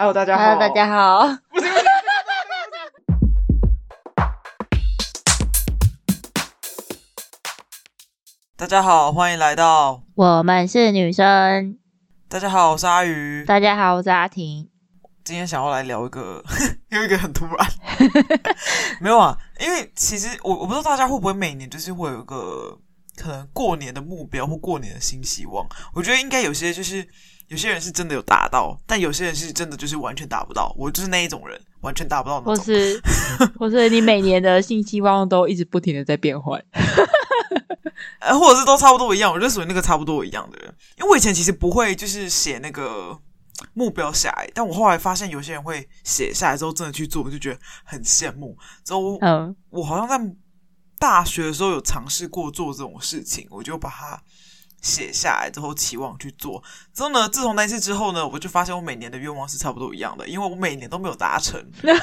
Hello，大家好。Hello，大家好。大家好，欢迎来到我们是女生。大家好，我是阿鱼。大家好，我是阿婷。今天想要来聊一个，有一个很突然，没有啊，因为其实我我不知道大家会不会每年就是会有一个可能过年的目标或过年的新希望。我觉得应该有些就是有些人是真的有达到，但有些人是真的就是完全达不到。我就是那一种人，完全达不到那种。或是 或是你每年的性期望都一直不停的在变换。呃，或者是都差不多一样，我就属于那个差不多一样的人。因为我以前其实不会就是写那个目标下来，但我后来发现有些人会写下来之后真的去做，我就觉得很羡慕。之后，嗯，我好像在大学的时候有尝试过做这种事情，我就把它写下来之后期望去做。之后呢，自从那次之后呢，我就发现我每年的愿望是差不多一样的，因为我每年都没有达成。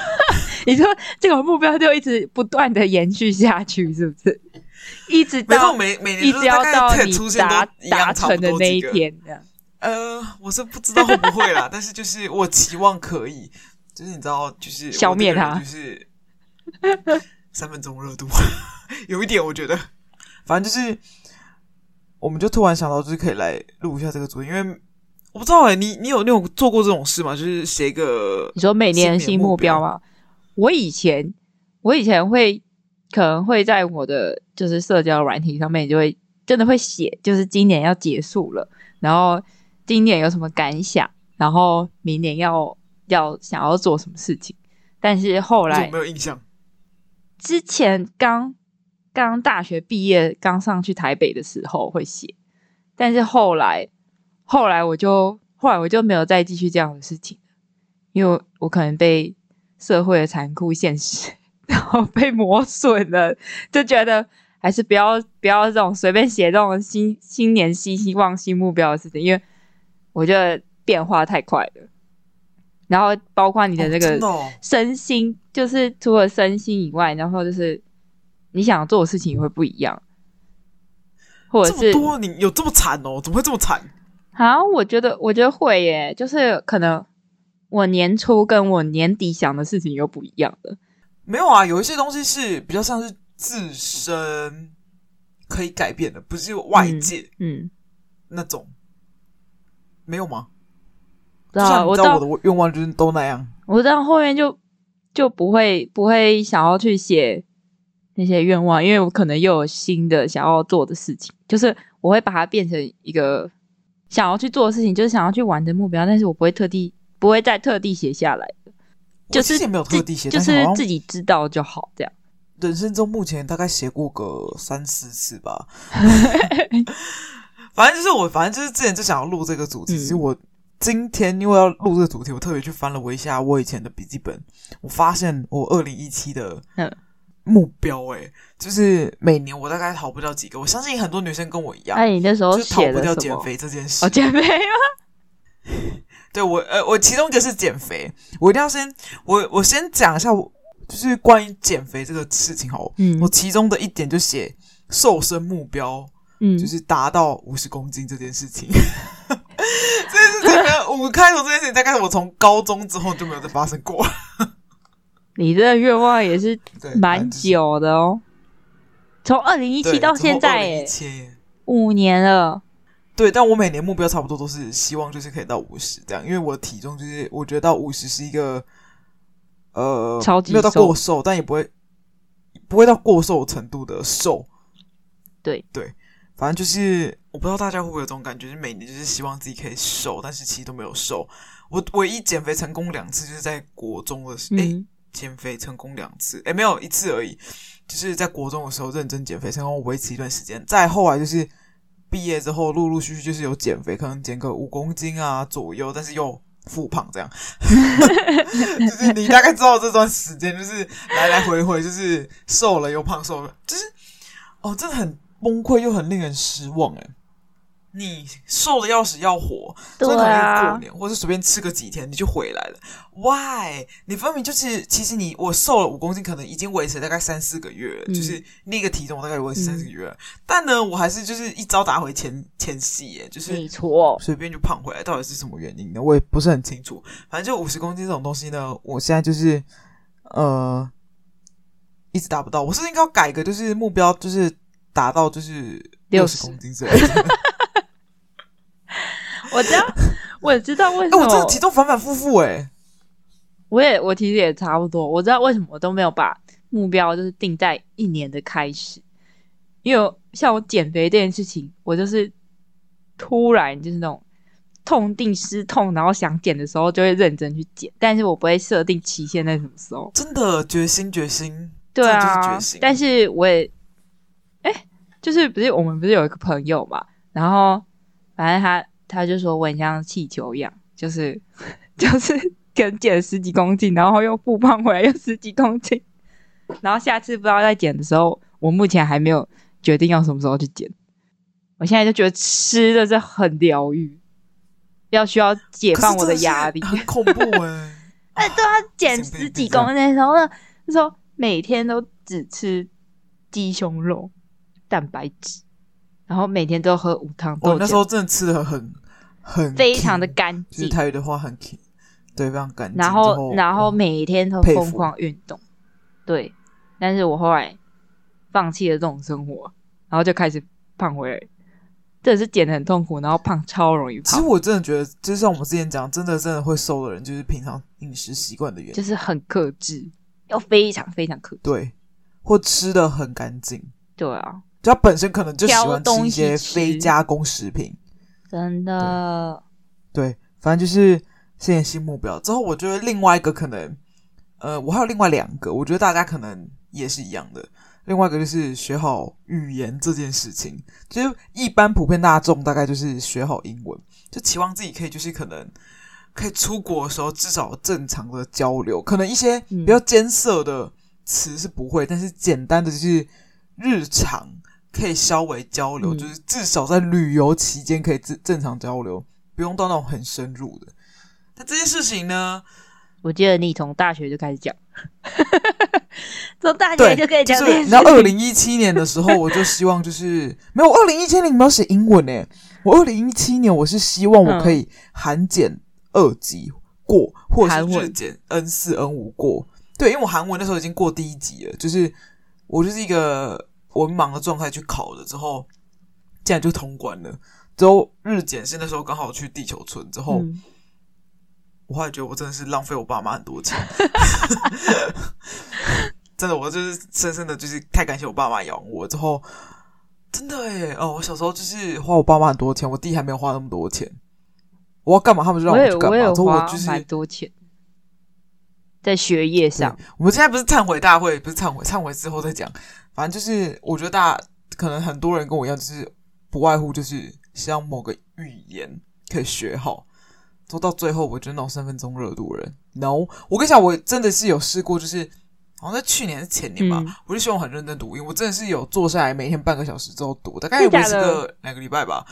你说这个目标就一直不断的延续下去，是不是？一直到每每年都要到你达达成的那一天，这样。呃，我是不知道会不会啦，但是就是我期望可以，就是你知道，就是消灭它，就是三分钟热度，有一点我觉得，反正就是，我们就突然想到，就是可以来录一下这个主题，因为我不知道哎、欸，你你有你有做过这种事吗？就是写一个你说每年新目标吗？我以前我以前会。可能会在我的就是社交软体上面就会真的会写，就是今年要结束了，然后今年有什么感想，然后明年要要想要做什么事情。但是后来没有印象。之前刚刚大学毕业刚上去台北的时候会写，但是后来后来我就后来我就没有再继续这样的事情，因为我可能被社会的残酷现实。然后被磨损了，就觉得还是不要不要这种随便写这种新新年新希望新目标的事情，因为我觉得变化太快了。然后包括你的这个身心，哦哦、就是除了身心以外，然后就是你想做的事情也会不一样，或者是多你有这么惨哦？怎么会这么惨？好，我觉得我觉得会耶，就是可能我年初跟我年底想的事情又不一样了。没有啊，有一些东西是比较像是自身可以改变的，不是外界，嗯，嗯那种没有吗？知道我的愿望就是都那样，我这样后面就就不会不会想要去写那些愿望，因为我可能又有新的想要做的事情，就是我会把它变成一个想要去做的事情，就是想要去玩的目标，但是我不会特地不会再特地写下来。就是也没有特地写，就是自己知道就好。这样，人生中目前大概写过个三四次吧。反正就是我，反正就是之前就想要录这个主题。嗯、其实我今天因为要录这个主题，我特别去翻了我一下我以前的笔记本，我发现我二零一七的目标、欸，诶、嗯、就是每年我大概逃不掉几个。我相信很多女生跟我一样，哎，你那时候逃不掉减肥这件事。哦，减肥吗？对我，呃，我其中一个是减肥，我一定要先，我我先讲一下，我就是关于减肥这个事情好，嗯，我其中的一点就写瘦身目标，嗯，就是达到五十公斤这件事情，这件事情我开头这件事情，大概是我从高中之后就没有再发生过。你这个愿望也是蛮久的哦，从二零一七到现在，哎，五年了。对，但我每年目标差不多都是希望就是可以到五十这样，因为我的体重就是我觉得到五十是一个呃，超级没有到过瘦，但也不会不会到过瘦程度的瘦。对对，反正就是我不知道大家会不会有这种感觉，就是每年就是希望自己可以瘦，但是其实都没有瘦。我唯一减肥成功两次就是在国中的时候，减肥成功两次，诶，没有一次而已，就是在国中的时候认真减肥成功，维持一段时间，再后来就是。毕业之后，陆陆续续就是有减肥，可能减个五公斤啊左右，但是又复胖这样。就是你大概知道这段时间，就是来来回回，就是瘦了又胖，瘦了，就是哦，真的很崩溃又很令人失望诶。你瘦的要死要活，对啊，所以可能过年或者随便吃个几天你就回来了。Why？你分明就是，其实你我瘦了五公斤，可能已经维持大概三四个月了，嗯、就是那个体重大概维持三四个月了。嗯、但呢，我还是就是一招打回前前戏，耶，就是没错，随便就胖回来。到底是什么原因呢？我也不是很清楚。反正就五十公斤这种东西呢，我现在就是呃一直达不到。我是应该要改个就是目标，就是达到就是六十公斤之类的。我知道，我也知道为什么。欸、我这个体重反反复复哎。我也，我其实也差不多。我知道为什么我都没有把目标就是定在一年的开始，因为像我减肥这件事情，我就是突然就是那种痛定思痛，然后想减的时候就会认真去减，但是我不会设定期限在什么时候。真的决心，决心，对啊，决心。但是我也，哎、欸，就是不是我们不是有一个朋友嘛，然后反正他。他就说我很像气球一样，就是 就是跟减了十几公斤，然后又复胖回来又十几公斤，然后下次不知道再减的时候，我目前还没有决定要什么时候去减。我现在就觉得吃的是很疗愈，要需要解放我的压力，很恐怖哎、欸！哎，对啊，减十几公斤的时候呢，那时候每天都只吃鸡胸肉、蛋白质。然后每天都喝无糖豆浆。我那时候真的吃的很很非常的干净，就是台语的话很对，非常干净。然后然后每天都疯狂运动，对。但是我后来放弃了这种生活，然后就开始胖回来。真的是减的很痛苦，然后胖超容易胖。其实我真的觉得，就像我们之前讲，真的真的会瘦的人，就是平常饮食习惯的原因，就是很克制，要非常非常克制，对，或吃的很干净，对啊。他本身可能就喜欢吃一些非加工食品，真的对。对，反正就是现在新目标之后，我觉得另外一个可能，呃，我还有另外两个，我觉得大家可能也是一样的。另外一个就是学好语言这件事情，就是一般普遍大众大概就是学好英文，就期望自己可以就是可能可以出国的时候至少正常的交流，可能一些比较艰涩的词是不会，嗯、但是简单的就是日常。可以稍微交流，嗯、就是至少在旅游期间可以正正常交流，不用到那种很深入的。那这件事情呢？我记得你从大学就开始讲，从大学就可以讲。就是然后二零一七年的时候，我就希望就是没有二零一七年你没有写英文诶，我二零一七年我是希望我可以韩检二级过，或者是日检 N 四 N 五过。对，因为我韩文那时候已经过第一级了，就是我就是一个。文盲的状态去考了之后，竟然就通关了。之后日检是那时候刚好去地球村之后，嗯、我后来觉得我真的是浪费我爸妈很多钱。真的，我就是深深的，就是太感谢我爸妈养我。之后真的诶哦，我小时候就是花我爸妈很多钱，我弟还没有花那么多钱。我要干嘛，他们就让我去干嘛。之后我就是蛮多钱在学业上。我们现在不是忏悔大会，不是忏悔，忏悔之后再讲。反正就是，我觉得大家可能很多人跟我一样，就是不外乎就是希望某个语言可以学好，做到最后，我觉得那种三分钟热度的人，no，我跟你讲，我真的是有试过，就是好像在去年还是前年吧，嗯、我就希望很认真读英，我真的是有坐下来每天半个小时之后读，大概也维持个两个礼拜吧。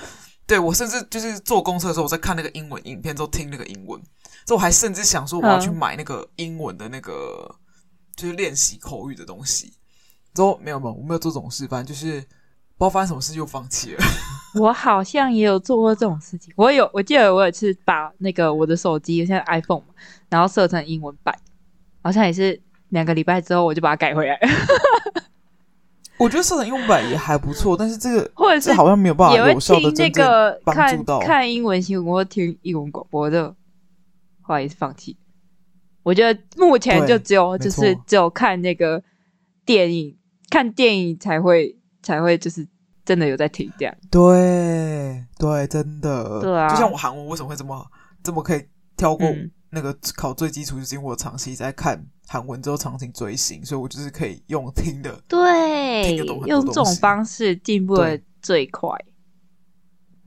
对，我甚至就是坐公车的时候，我在看那个英文影片，之后听那个英文，之后我还甚至想说我要去买那个英文的那个，就是练习口语的东西。都没有没有，我没有做这种事，反正就是不知道发生什么事就放弃了。我好像也有做过这种事情，我有，我记得我有一次把那个我的手机，现在 iPhone 嘛，然后设成英文版，好像也是两个礼拜之后我就把它改回来。我觉得设成英文版也还不错，但是这个或者是好像没有办法有效的那个帮助到看，看英文新闻或听英文广播的，后来也是放弃。我觉得目前就只有就是只有看那个电影。看电影才会才会就是真的有在听这样，对对，真的，对啊，就像我韩文为什么会这么这么可以跳过那个考最基础，就是因为我长期在看韩文之后长期追星，所以我就是可以用听的，对，听得懂用这种方式进步的最快。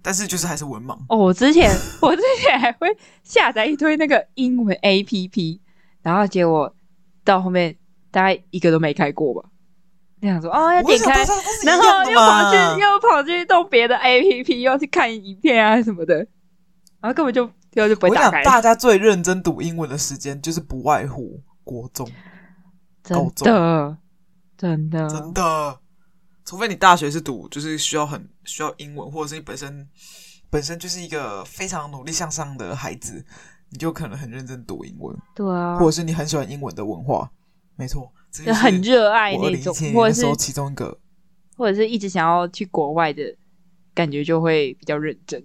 但是就是还是文盲。哦，我之前 我之前还会下载一堆那个英文 APP，然后结果到后面大概一个都没开过吧。那样说哦，要点开，然后又跑去又跑去动别的 APP，又去看影片啊什么的，然后根本就就就不会打开。大家最认真读英文的时间，就是不外乎国中、高中，真的。真的，除非你大学是读就是需要很需要英文，或者是你本身本身就是一个非常努力向上的孩子，你就可能很认真读英文。对啊，或者是你很喜欢英文的文化，没错。就很热爱那种，或者是其中一个，或者是一直想要去国外的感觉，就会比较认真。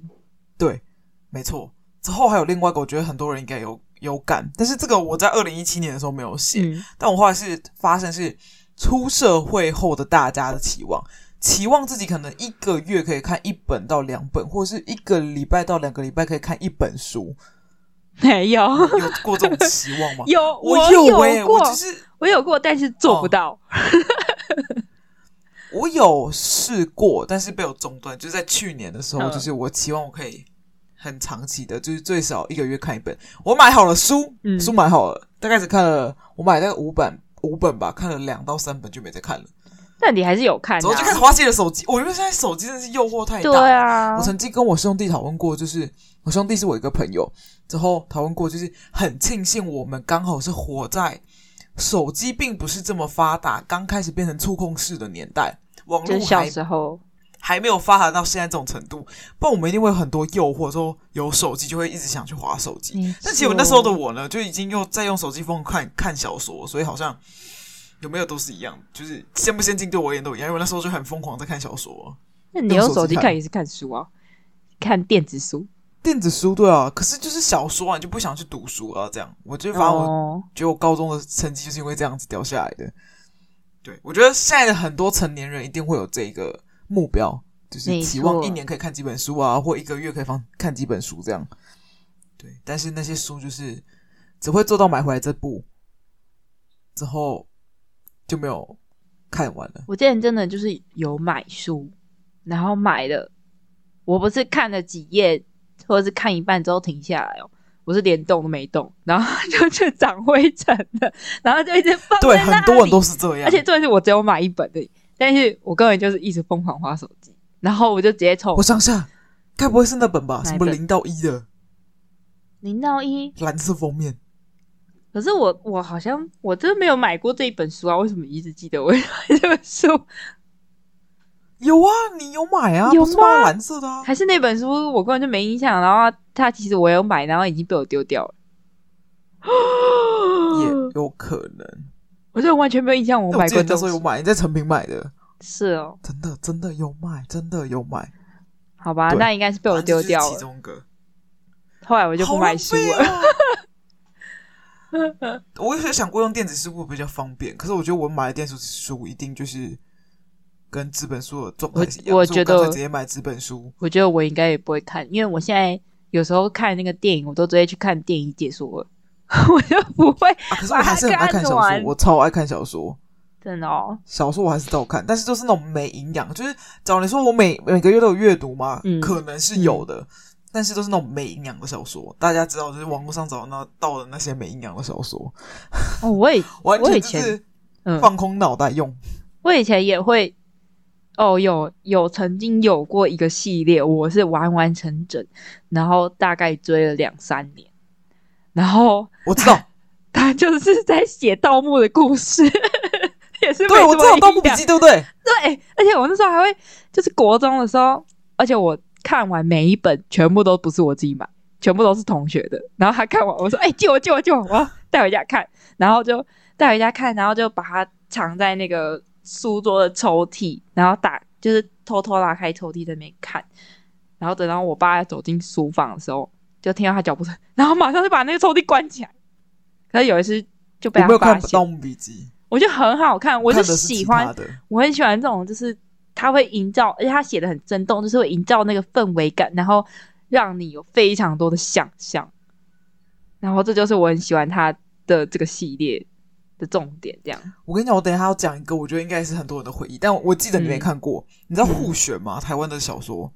对，没错。之后还有另外一个，我觉得很多人应该有有感，但是这个我在二零一七年的时候没有写，嗯、但我后来是发现是出社会后的大家的期望，期望自己可能一个月可以看一本到两本，或者是一个礼拜到两个礼拜可以看一本书。没有，有过这种期望吗？有，我有哎、欸，我只是。我有过，但是做不到。哦、我有试过，但是被我中断。就是在去年的时候，就是我期望我可以很长期的，就是最少一个月看一本。我买好了书，嗯、书买好了，大概只看了我买大概五本五本吧，看了两到三本就没再看了。但你还是有看、啊，然后就开始滑自己的手机。我觉得现在手机真的是诱惑太大。对啊，我曾经跟我兄弟讨论过，就是我兄弟是我一个朋友，之后讨论过，就是很庆幸我们刚好是活在。手机并不是这么发达，刚开始变成触控式的年代，网络小时候还没有发达到现在这种程度，不然我们一定会有很多诱惑，说有手机就会一直想去滑手机。嗯、但其实我那时候的我呢，就已经又在用手机疯看看小说，所以好像有没有都是一样，就是先不先进对我而言都一样，因为那时候就很疯狂在看小说。那你用手机看也是看书啊？看电子书。电子书对啊，可是就是小说啊，你就不想去读书啊？这样，我就反正我觉得我高中的成绩就是因为这样子掉下来的。对，我觉得现在的很多成年人一定会有这个目标，就是期望一年可以看几本书啊，或一个月可以放看几本书这样。对，但是那些书就是只会做到买回来这步，之后就没有看完了。我之前真的就是有买书，然后买了，我不是看了几页。或者是看一半之后停下来哦，我是连动都没动，然后 就去长灰尘了，然后就一直放。对，很多人都是这样。而且重点是我只有买一本的，但是我根本就是一直疯狂花手机，然后我就直接抽。我想想，该不会是那本吧？什么零到一的？零到一，蓝色封面。可是我我好像我真的没有买过这一本书啊？为什么一直记得我买这本书？有啊，你有买啊？有吗？蓝色的啊？还是那本书我根本就没印象？然后它其实我有买，然后已经被我丢掉了，也 有可能。我就完全没有印象，我买过。那时候有买，你在成品买的？是哦，真的真的有买，真的有买。好吧，那应该是被我丢掉了。其中一个。后来我就不买书了。我也想过用电子书会比较方便，可是我觉得我买的电子书一定就是。跟纸本书的状态一样，我觉得我直接买纸本书。我觉得我应该也不会看，因为我现在有时候看那个电影，我都直接去看电影解说了，我就不会、啊。可是我还是很爱看小说，我超爱看小说，真的哦。小说我还是照看，但是就是那种没营养，就是找你说我每每个月都有阅读吗？嗯，可能是有的，嗯、但是都是那种没营养的小说。大家知道，就是网络上找那到的那些没营养的小说。哦，我也 完全就是放空脑袋用。我以前也会。哦，有有曾经有过一个系列，我是完完整整，然后大概追了两三年，然后我知道 他就是在写盗墓的故事，也是对，我知道盗墓笔记，对不对？对，而且我那时候还会就是国中的时候，而且我看完每一本全部都不是我自己买，全部都是同学的，然后他看完我说：“哎、欸，借我，借我，借我，我要带回家看。”然后就带回家看，然后就把它藏在那个。书桌的抽屉，然后打就是偷偷拉开抽屉在那边看，然后等到我爸走进书房的时候，就听到他脚步声，然后马上就把那个抽屉关起来。可是有一次就被他发现。盗墓笔记，我觉得很好看，我就喜欢，我很喜欢这种，就是他会营造，而且他写的很生动，就是会营造那个氛围感，然后让你有非常多的想象。然后这就是我很喜欢他的这个系列。的重点这样，我跟你讲，我等一下要讲一个，我觉得应该是很多人的回忆，但我记得你没看过，嗯、你知道互选吗？台湾的小说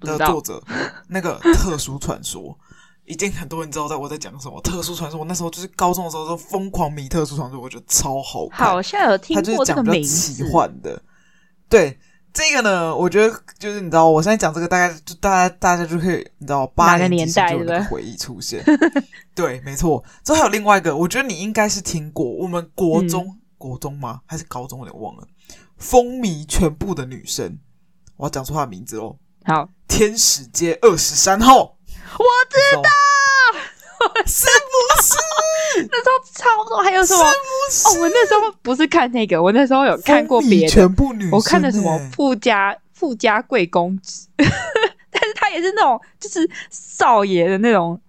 的作者，那个特殊传说，一定很多人知道在我在讲什么特殊传说。我那时候就是高中的时候就疯狂迷特殊传说，我觉得超好看。好像有听过这个名字，奇幻的。对这个呢，我觉得就是你知道，我现在讲这个，大概就大家大家就可以你知道八年级就有那个回忆出现。对，没错。之后还有另外一个，我觉得你应该是听过，我们国中、嗯、国中吗？还是高中？有点忘了。风靡全部的女生，我要讲出她的名字哦。好，天使街二十三号，我知道，是不是？那时候超多还有什么？哦，我那时候不是看那个，我那时候有看过别的，全部女生，我看的什么富家富家贵公子，但是他也是那种就是少爷的那种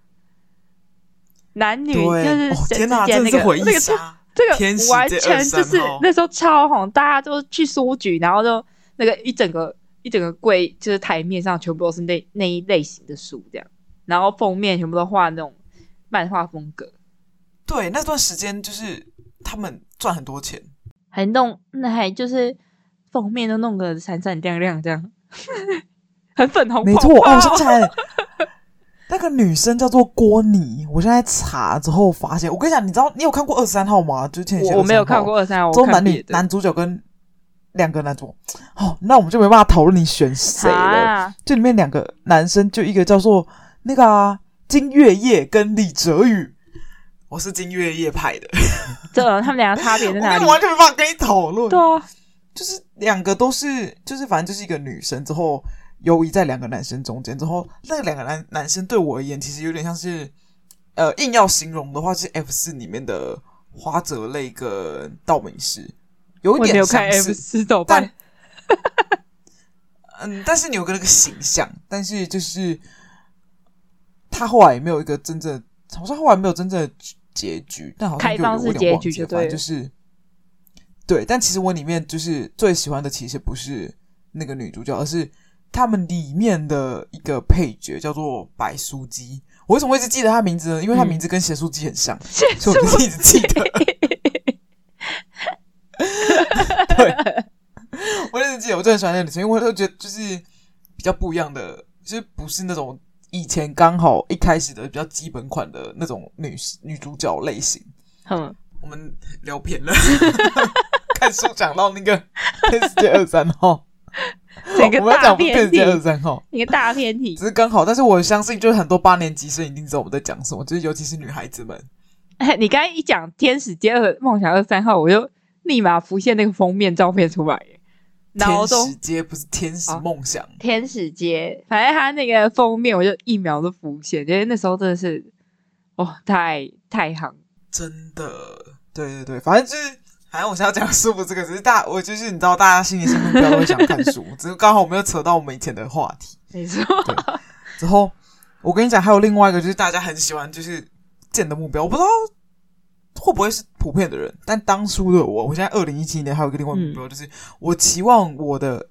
男女，就是天哪，真的是回忆杀。这个完全就是那时候超红，大家都去书局，然后就那个一整个一整个柜，就是台面上全部都是那那一类型的书，这样，然后封面全部都画那种漫画风格。对，那段时间就是他们赚很多钱，还弄那还就是封面都弄个闪闪亮亮，这样很粉红泡泡。没错，哦，我想起来。那个女生叫做郭妮，我现在查之后发现，我跟你讲，你知道你有看过二十三号吗？就是前几天我没有看过二十三号，之后男女男主角跟两个男主，哦，那我们就没办法讨论你选谁了。啊、就里面两个男生，就一个叫做那个、啊、金月夜跟李哲宇，我是金月夜派的。这他们两个差别在哪里？我完全没办法跟你讨论。对啊，就是两个都是，就是反正就是一个女生之后。游移在两个男生中间之后，那两个男男生对我而言，其实有点像是，呃，硬要形容的话，是 F 四里面的花泽类跟道明寺，有一点像是 F 四豆瓣，嗯，但是你有个那个形象，但是就是他后来也没有一个真正，好像后来没有真正的结局，但好像就有有点忘记了，反正就是对，但其实我里面就是最喜欢的，其实不是那个女主角，而是。他们里面的一个配角叫做白书姬，我为什么会一直记得他名字呢？因为他名字跟咸酥鸡很像，嗯、所以我就一直记得。对，我一直记得，我真的很喜欢那个女生，因为我都觉得就是比较不一样的，就是不是那种以前刚好一开始的比较基本款的那种女女主角类型。嗯，我们聊偏了，看书讲到那个天使街二十三号。整个大偏题，二三号，一个大偏题，只是刚好。但是我相信，就是很多八年级生一定知道我们在讲什么，就是尤其是女孩子们。哎，你刚才一讲《天使街二梦想二三号》，我就立马浮现那个封面照片出来。天使街不是天使梦想，天使街，反正他那个封面，我就一秒都浮现，因为那时候真的是，哦，太太行，真的，对对对，反正就是。反正我现在要讲书不这个，只是大我就是你知道，大家心里是目标都会想看书，只是刚好我们又扯到我们以前的话题。没错。之后我跟你讲，还有另外一个，就是大家很喜欢就是建的目标，我不知道会不会是普遍的人，但当初的我，我现在二零一七年还有一个另外目标，嗯、就是我期望我的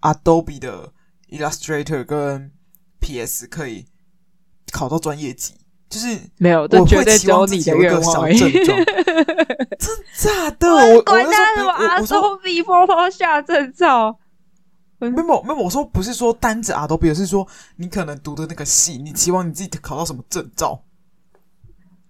Adobe 的 Illustrator 跟 PS 可以考到专业级。就是没有，我会期望自己有一个小症状，真假的？我我那时候我说 Adobe 下证照，没有没有，我说不是说单指 Adobe，而是说你可能读的那个系，你期望你自己考到什么证照？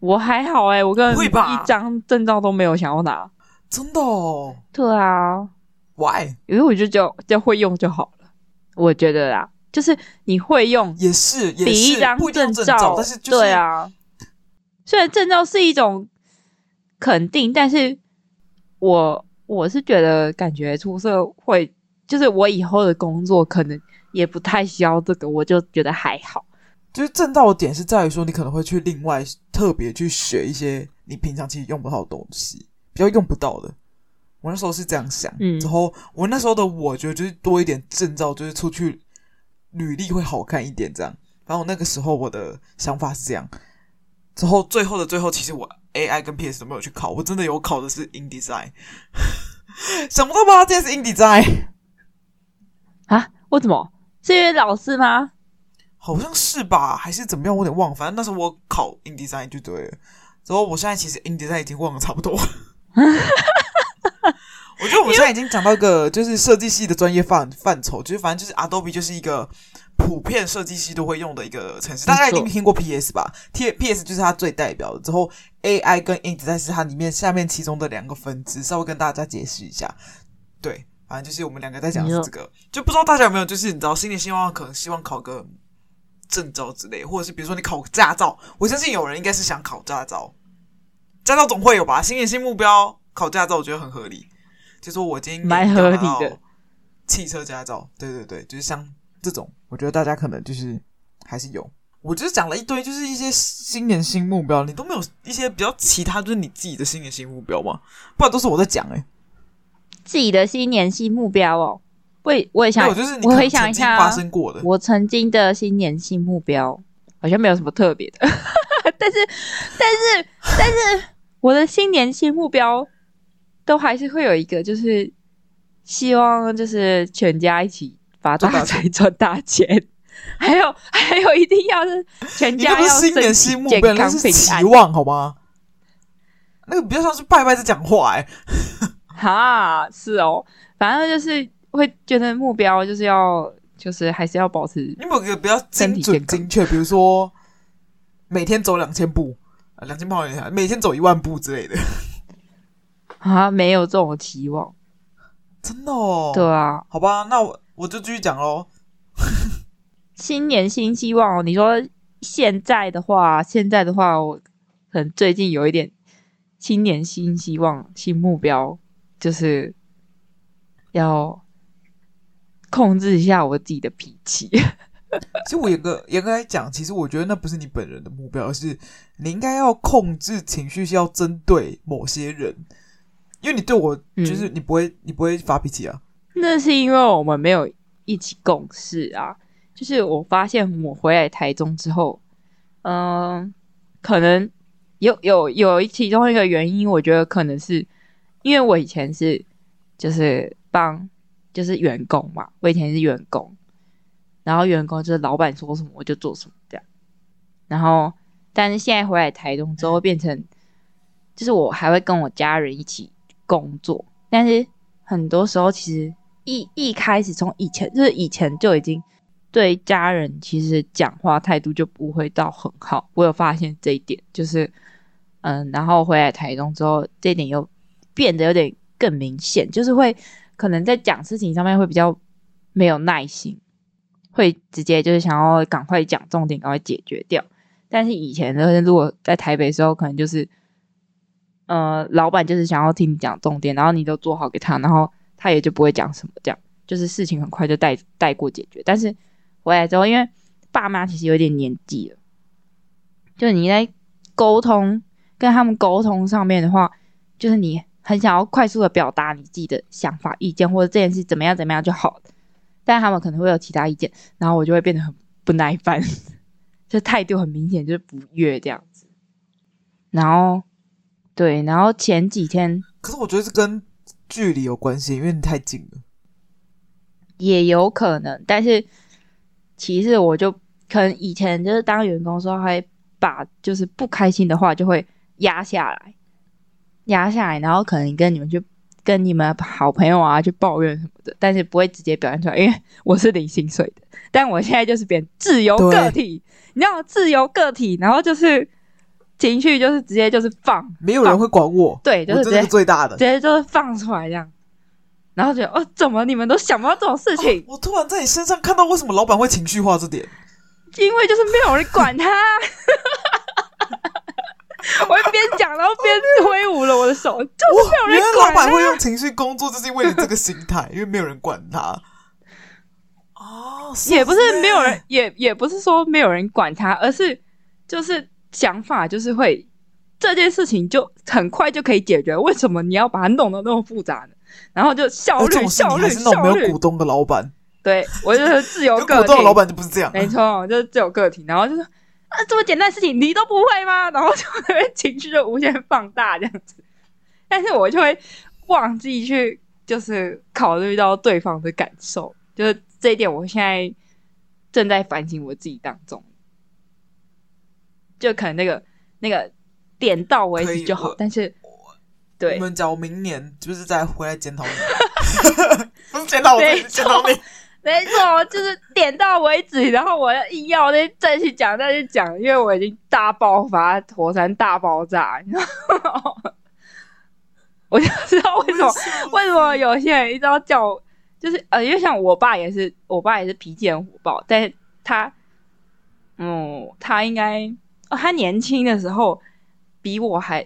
我还好哎、欸，我跟一张证照都没有想要拿，真的哦？对啊，Why？因为我就就就会用就好了，我觉得啦。就是你会用也是比一张证照，但是对啊，虽然证照是一种肯定，但是我我是觉得感觉出社会，就是我以后的工作可能也不太需要这个，我就觉得还好。就是证照的点是在于说，你可能会去另外特别去学一些你平常其实用不到的东西，比较用不到的。我那时候是这样想，嗯，之后我那时候的我觉得就是多一点证照，就是出去。履历会好看一点，这样。然后那个时候我的想法是这样。之后最后的最后，其实我 AI 跟 PS 都没有去考，我真的有考的是 InDesign。想不到吧？这是 InDesign 啊？为什么？是因为老师吗？好像是吧？还是怎么样？我有点忘。反正那时候我考 InDesign 就对了。之后我现在其实 InDesign 已经忘了差不多。我觉得我们现在已经讲到一个就是设计系的专业范范畴，就是反正就是 Adobe 就是一个普遍设计系都会用的一个程式。大家一定听过 PS 吧？T PS 就是它最代表的。之后 AI 跟 InDesign 是它里面下面其中的两个分支，稍微跟大家解释一下。对，反正就是我们两个在讲是这个，就不知道大家有没有就是你知道新年希望可能希望考个证照之类，或者是比如说你考驾照，我相信有人应该是想考驾照，驾照总会有吧？新年新目标考驾照，我觉得很合理。就说我今天蛮合理的。汽车驾照，对对对，就是像这种，我觉得大家可能就是还是有。我就是讲了一堆，就是一些新年新目标，你都没有一些比较其他，就是你自己的新年新目标吗？不然都是我在讲哎、欸。自己的新年新目标哦，我也我也想，我就是你可能曾经发生过的。我曾经的新年新目标好像没有什么特别的，但是但是但是我的新年新目标都还是会有一个，就是。希望就是全家一起发大财、赚大钱，还有还有一定要是全家要身体健康、平安。期望好吗？那个比较像是拜拜在讲话哎、欸。哈，是哦，反正就是会觉得目标就是要就是还是要保持。你有没有个比较精准精确？比如说每天走两千步啊，两千步好像每天走一万步之类的。啊，没有这种期望。真的哦，对啊，好吧，那我我就继续讲喽。新年新希望哦，你说现在的话，现在的话，我可能最近有一点新年新希望、新目标，就是要控制一下我自己的脾气。其实我严格严格来讲，其实我觉得那不是你本人的目标，而是你应该要控制情绪，是要针对某些人。因为你对我就是你不会，嗯、你不会发脾气啊。那是因为我们没有一起共事啊。就是我发现我回来台中之后，嗯、呃，可能有有有其中一个原因，我觉得可能是因为我以前是就是帮就是员工嘛，我以前是员工，然后员工就是老板说什么我就做什么这样。然后，但是现在回来台中之后，变成就是我还会跟我家人一起。工作，但是很多时候其实一一开始从以前就是以前就已经对家人其实讲话态度就不会到很好，我有发现这一点，就是嗯，然后回来台中之后，这一点又变得有点更明显，就是会可能在讲事情上面会比较没有耐心，会直接就是想要赶快讲重点，赶快解决掉。但是以前的，如果在台北的时候，可能就是。呃，老板就是想要听你讲重点，然后你都做好给他，然后他也就不会讲什么，这样就是事情很快就带带过解决。但是回来之后，因为爸妈其实有点年纪了，就是你在沟通跟他们沟通上面的话，就是你很想要快速的表达你自己的想法、意见，或者这件事怎么样怎么样就好，但他们可能会有其他意见，然后我就会变得很不耐烦，就态度很明显就是不悦这样子，然后。对，然后前几天，可是我觉得是跟距离有关系，因为你太近了，也有可能。但是其实我就可能以前就是当员工的时候，会把就是不开心的话就会压下来，压下来，然后可能跟你们去跟你们好朋友啊去抱怨什么的，但是不会直接表现出来，因为我是领薪水的。但我现在就是变自由个体，你知道自由个体，然后就是。情绪就是直接就是放，没有人会管我。对，就是直接是最大的，直接就是放出来这样。然后觉得哦，怎么你们都想不到这种事情？哦，我突然在你身上看到为什么老板会情绪化这点，因为就是没有人管他。我一边讲，然后边挥舞了我的手，就是没有人管他。老板会用情绪工作，就是因为你这个心态，因为没有人管他。哦，也不是没有人，也也不是说没有人管他，而是就是。想法就是会这件事情就很快就可以解决，为什么你要把它弄得那么复杂呢？然后就效率，效率，效率。没有股东的老板，对我就是自由个体。股东的老板就不是这样，没错，就是自由个体。然后就说啊，这么简单的事情你都不会吗？然后就情绪就无限放大这样子。但是我就会忘记去，就是考虑到对方的感受，就是这一点，我现在正在反省我自己当中。就可能那个那个点到为止就好，但是对，我们讲，我明年就是再回来检讨你，不是检讨我，检讨你。没错，就是点到为止。然后我要硬要再再去讲，再去讲，因为我已经大爆发，火山大爆炸，你知道吗？我就知道为什么为什么有些人一直要叫，就是呃，因为像我爸也是，我爸也是脾气很火爆，但是他，嗯，他应该哦，他年轻的时候比我还，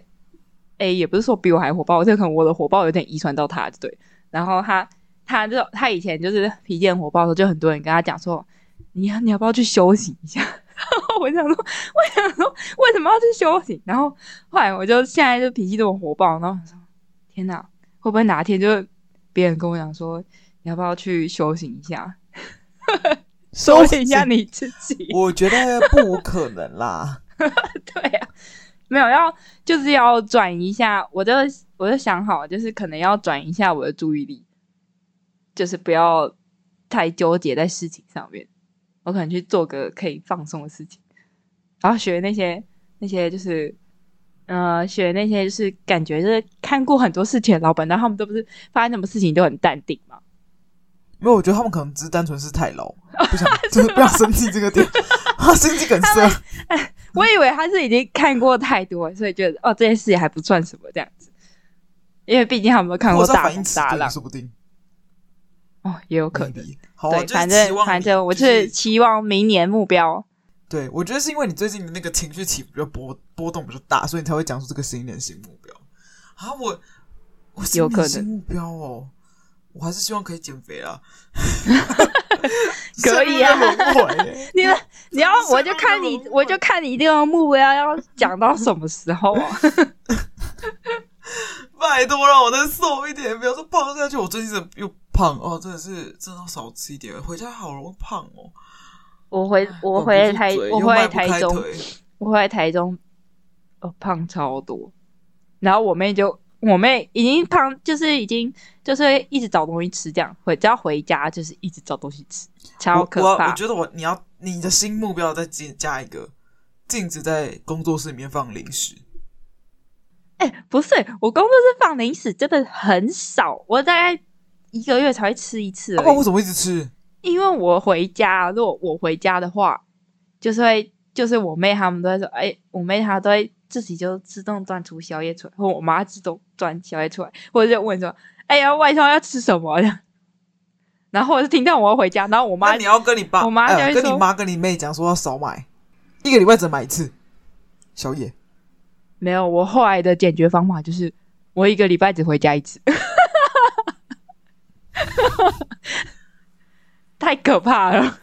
诶、欸，也不是说比我还火爆，这可能我的火爆有点遗传到他，对。然后他。他就他以前就是脾气很火爆的时候，就很多人跟他讲说：“你要你要不要去修行一下？” 我想说，我想说，为什么要去修行？然后后来我就现在就脾气这么火爆，然后说：“天哪，会不会哪天就别人跟我讲说，你要不要去修行一下？修行一下你自己？”我觉得不可能啦。对啊，没有要就是要转移一下，我就我就想好，就是可能要转移一下我的注意力。就是不要太纠结在事情上面，我可能去做个可以放松的事情，然后学那些那些就是，呃，学那些就是感觉就是看过很多事情的老板，然后他们都不是发生什么事情都很淡定嘛？没有，我觉得他们可能只是单纯是太老，不想就是不要生气这个点，他心肌梗塞。我以为他是已经看过太多，所以觉得哦这件事也还不算什么这样子，因为毕竟他们都看过大风大浪，说不定。哦，也有可能。好，对，反正反正我是期望明年目标。对，我觉得是因为你最近的那个情绪起伏比较波波动比较大，所以你才会讲出这个新年新目标啊。我我新年新目标哦，我还是希望可以减肥啊。可以啊，你们你要我就看你，我就看你这个目标要讲到什么时候啊。拜托让我再瘦一点，不要说胖下去。我最近怎么又胖哦？真的是真的要少吃一点。回家好容易胖哦。我回我回台我回台中，我回台中，哦，胖超多。然后我妹就我妹已经胖，就是已经就是一直找东西吃，这样回只要回家就是一直找东西吃，超可怕。我，我觉得我你要你的新目标再加加一个，禁止在工作室里面放零食。哎、欸，不是，我工作室放零食真的很少，我大概一个月才会吃一次。那为什么一直吃？因为我回家，如果我回家的话，就是会，就是我妹他们都会说，哎、欸，我妹她都会自己就自动端出宵夜出来，或我妈自动端宵夜出来，或者就问说，哎呀，晚上要吃什么？然后我就听到我要回家，然后我妈，你要跟你爸，我妈就会、呃、跟你妈跟你妹讲说要少买，一个礼拜只买一次宵夜。没有，我后来的解决方法就是，我一个礼拜只回家一次，太可怕了。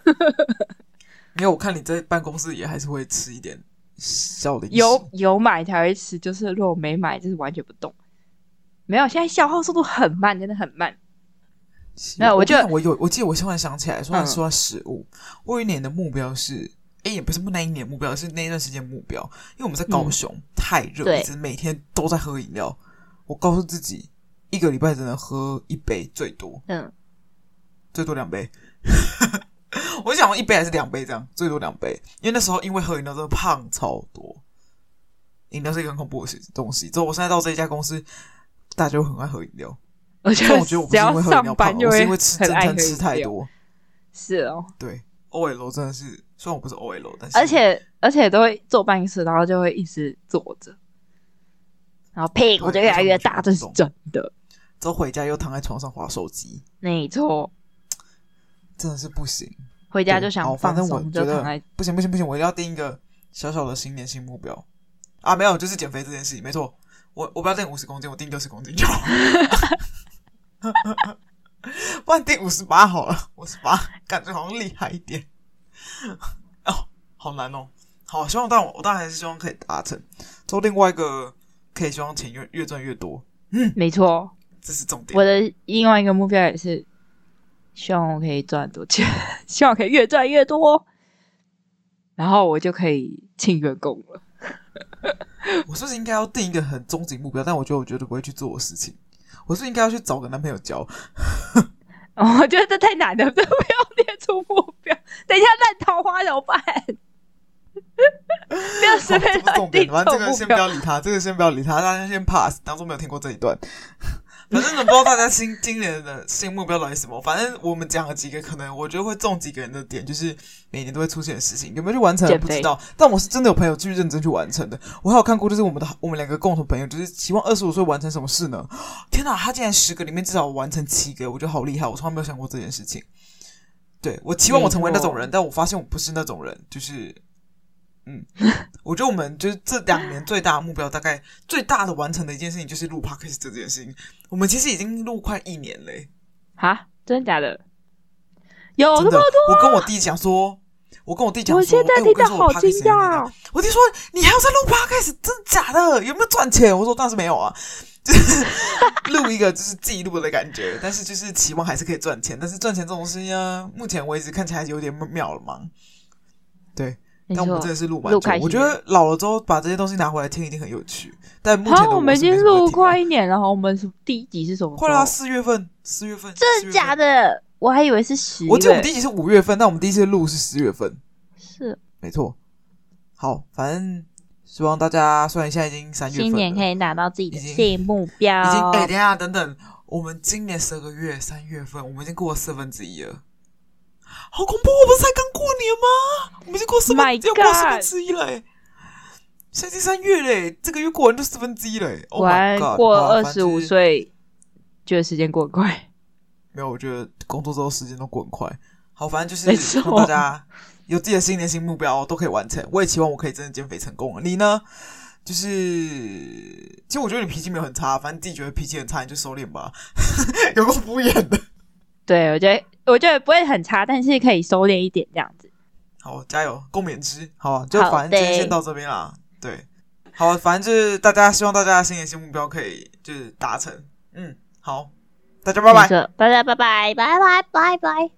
没有，我看你在办公室也还是会吃一点小零食。有有买才会吃，就是如果没买，就是完全不动。没有，现在消耗速度很慢，真的很慢。没有我就我有，我记得我突然想起来，说说食物，嗯、我有一年的目标是。哎，也不是那一年目标，是那一段时间目标。因为我们在高雄、嗯、太热，一直每天都在喝饮料。我告诉自己，一个礼拜只能喝一杯最多，嗯，最多两杯。我想一杯还是两杯这样，最多两杯。因为那时候因为喝饮料真的胖超多，饮料是一个很恐怖的东西。之后我现在到这一家公司，大家都很爱喝饮料。而且我觉得我不是因为喝饮料胖，我是因为吃正餐吃太多。是哦，对，OL 真的是。虽然我不是 OL，但是而且而且都会坐办公室，然后就会一直坐着，然后屁股就越来越大，这是真的。之后回家又躺在床上划手机，没错，真的是不行。回家就想放松，反正我觉得不行不行不行，我一定要定一个小小的新年新目标啊！没有，就是减肥这件事情，没错。我我不要定五十公斤，我定六十公斤就好。不然定五十八好了，五十八感觉好像厉害一点。哦，好难哦。好，希望但我我当然还是希望可以达成。做另外一个，可以希望钱越越赚越多。嗯，没错，这是重点。我的另外一个目标也是，希望我可以赚多钱，希望我可以越赚越多，然后我就可以请员工了。我是不是应该要定一个很终极目标？但我觉得我绝对不会去做的事情。我是应该要去找个男朋友交。哦，我觉得这太难了，这不要列出目标。等一下烂桃花怎么办？不要随便乱定。完这个先不要理他，这个先不要理他，大家先 pass，当中没有听过这一段。反正我不知道大家新今年的新目标到底是什么。反正我们讲了几个，可能我觉得会中几个人的点，就是每年都会出现的事情，有没有去完成不知道。但我是真的有朋友去认真去完成的。我还有看过，就是我们的我们两个共同朋友，就是希望二十五岁完成什么事呢？天哪，他竟然十个里面至少完成七个，我觉得好厉害！我从来没有想过这件事情。对，我期望我成为那种人，但我发现我不是那种人，就是。嗯，我觉得我们就是这两年最大的目标，大概最大的完成的一件事情就是录 podcast 这件事情。我们其实已经录快一年嘞，哈，真的假的？有那么多？我跟我弟讲说，我跟我弟讲说，我现在听到好惊讶。我弟说，你还要再录 podcast？真的假的？有没有赚钱？我说当然是没有啊，就是 录一个就是记录的感觉，但是就是期望还是可以赚钱。但是赚钱这种事情啊，目前为止看起来有点渺了茫。对。但我们真的是录完，我觉得老了之后把这些东西拿回来听一定很有趣。但目前我，我们已经录快一年了，然后我们是第一集是什么？快啦，四月份，四月份，真的假的？我还以为是十月。我记得我们第一集是五月份，但我们第一次录是四月份。是，没错。好，反正希望大家，虽然现在已经三月份，今年可以拿到自己的新目标。已经，哎、欸，等一下，等等，我们今年十二个月，三月份，我们已经过了四分之一了。好恐怖！我不是才刚过年吗？我们已经过四分要过四分之一了。现在三月嘞，这个月过完就四分之一了。果然过二十五岁，觉得时间过很快。没有，我觉得工作之后时间都过很快。好，反正就是希望大家有自己的新年新目标都可以完成。我也期望我可以真的减肥成功。你呢？就是其实我觉得你脾气没有很差，反正自己觉得脾气很差，你就收敛吧。有个敷衍的。对，我觉得。我觉得不会很差，但是可以收敛一点这样子。好，加油，共勉之。好，就反正今天先到这边啦。对，好，反正就是大家希望大家新年新目标可以就是达成。嗯，好，大家拜拜，大家拜拜，拜拜，拜拜。